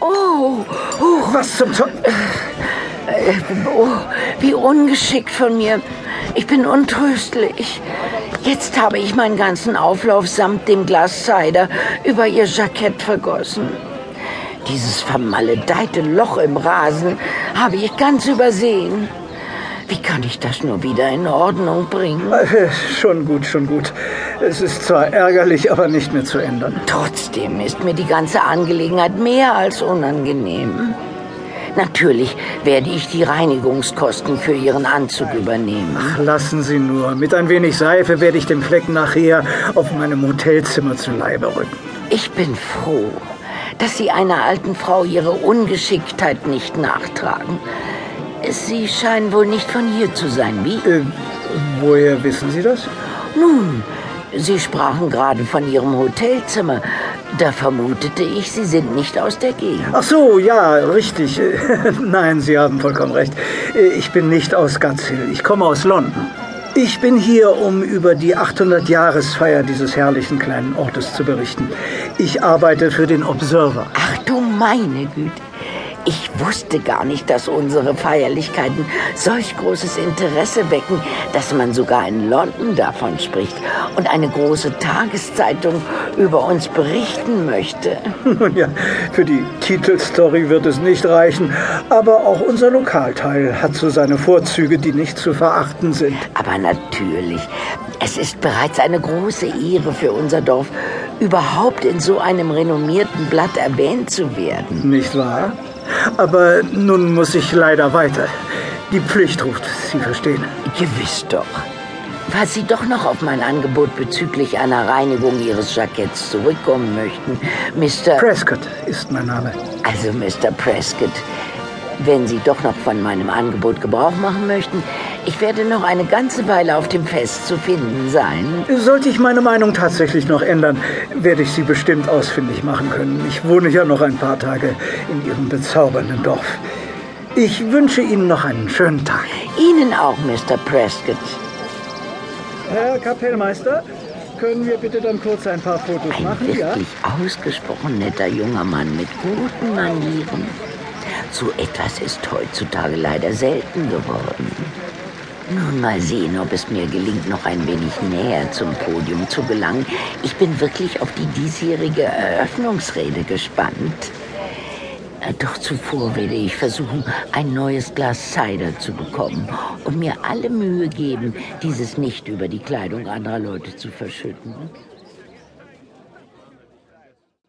Oh, oh, Was zum Teufel? oh, wie ungeschickt von mir. Ich bin untröstlich. Jetzt habe ich meinen ganzen Auflauf samt dem Glas Cider über ihr Jackett vergossen. Dieses vermaledeite Loch im Rasen habe ich ganz übersehen. Wie kann ich das nur wieder in Ordnung bringen? Äh, Schon gut, schon gut. Es ist zwar ärgerlich, aber nicht mehr zu ändern. Trotzdem ist mir die ganze Angelegenheit mehr als unangenehm. Natürlich werde ich die Reinigungskosten für Ihren Anzug übernehmen. Lassen Sie nur. Mit ein wenig Seife werde ich den Fleck nachher auf meinem Hotelzimmer zu Leibe rücken. Ich bin froh, dass Sie einer alten Frau ihre Ungeschicktheit nicht nachtragen. Sie scheinen wohl nicht von hier zu sein, wie? Äh, woher wissen Sie das? Nun, Sie sprachen gerade von Ihrem Hotelzimmer. Da vermutete ich, Sie sind nicht aus der Gegend. Ach so, ja, richtig. Nein, Sie haben vollkommen recht. Äh, Ich bin nicht aus Gatshill. Ich komme aus London. Ich bin hier, um über die 800-Jahresfeier dieses herrlichen kleinen Ortes zu berichten. Ich arbeite für den Observer. Ach du meine Güte. Ich wusste gar nicht, dass unsere Feierlichkeiten solch großes Interesse wecken, dass man sogar in London davon spricht und eine große Tageszeitung über uns berichten möchte. Nun ja, für die Titelstory wird es nicht reichen, aber auch unser Lokalteil hat so seine Vorzüge, die nicht zu verachten sind. Aber natürlich, es ist bereits eine große Ehre für unser Dorf, überhaupt in so einem renommierten Blatt erwähnt zu werden. Nicht wahr? Aber nun muss ich leider weiter. Die Pflicht ruft, Sie verstehen. Gewiss doch. Falls Sie doch noch auf mein Angebot bezüglich einer Reinigung Ihres Jacketts zurückkommen möchten, Mr. Prescott ist mein Name. Also, Mr. Prescott, wenn Sie doch noch von meinem Angebot Gebrauch machen möchten, ich werde noch eine ganze Weile auf dem Fest zu finden sein. Sollte ich meine Meinung tatsächlich noch ändern, werde ich Sie bestimmt ausfindig machen können. Ich wohne ja noch ein paar Tage in Ihrem bezaubernden Dorf. Ich wünsche Ihnen noch einen schönen Tag. Ihnen auch, Mr. Prescott. Herr Kapellmeister, können wir bitte dann kurz ein paar Fotos Ein machen, ja? wirklich ausgesprochen netter junger Mann mit guten Manieren. So etwas ist heutzutage leider selten geworden. Nun mal sehen, ob es mir gelingt, noch ein wenig näher zum Podium zu gelangen. Ich bin wirklich auf die diesjährige Eröffnungsrede gespannt. Äh, Doch zuvor werde ich versuchen, ein neues Glas Cider zu bekommen und mir alle Mühe geben, dieses nicht über die Kleidung anderer Leute zu verschütten.